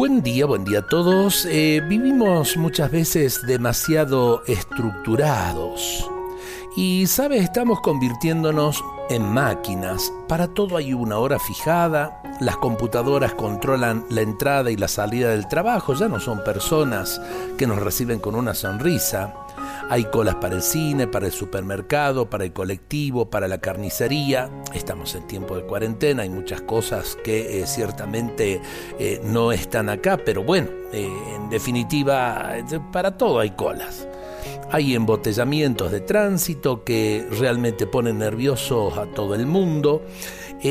Buen día, buen día a todos. Eh, vivimos muchas veces demasiado estructurados. Y, ¿sabes? Estamos convirtiéndonos en máquinas. Para todo hay una hora fijada, las computadoras controlan la entrada y la salida del trabajo, ya no son personas que nos reciben con una sonrisa. Hay colas para el cine, para el supermercado, para el colectivo, para la carnicería. Estamos en tiempo de cuarentena, hay muchas cosas que eh, ciertamente eh, no están acá, pero bueno, eh, en definitiva, para todo hay colas. Hay embotellamientos de tránsito que realmente ponen nerviosos a todo el mundo.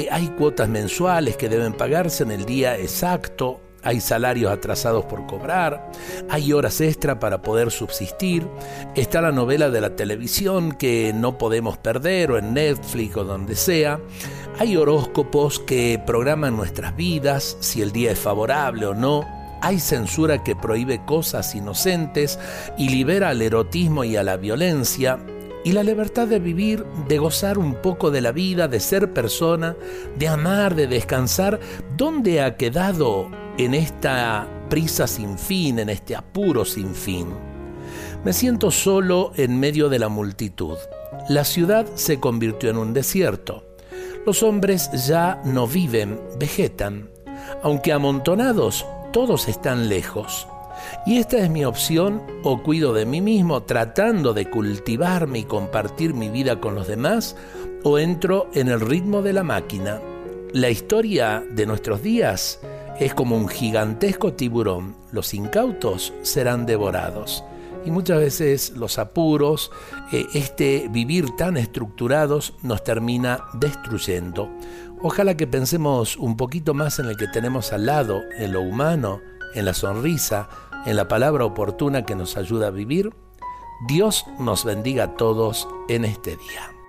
hay cuotas mensuales que deben pagarse en el día exacto hay salarios atrasados por cobrar, hay horas extra para poder subsistir, está la novela de la televisión que no podemos perder o en Netflix o donde sea, hay horóscopos que programan nuestras vidas, si el día es favorable o no, hay censura que prohíbe cosas inocentes y libera al erotismo y a la violencia, y la libertad de vivir, de gozar un poco de la vida, de ser persona, de amar, de descansar, ¿dónde ha quedado en esta prisa sin fin, en este apuro sin fin. Me siento solo en medio de la multitud. La ciudad se convirtió en un desierto. Los hombres ya no viven, vegetan. Aunque amontonados, todos están lejos. Y esta es mi opción o cuido de mí mismo tratando de cultivarme y compartir mi vida con los demás o entro en el ritmo de la máquina. La historia de nuestros días es como un gigantesco tiburón. Los incautos serán devorados. Y muchas veces los apuros, eh, este vivir tan estructurados nos termina destruyendo. Ojalá que pensemos un poquito más en el que tenemos al lado, en lo humano, en la sonrisa, en la palabra oportuna que nos ayuda a vivir. Dios nos bendiga a todos en este día.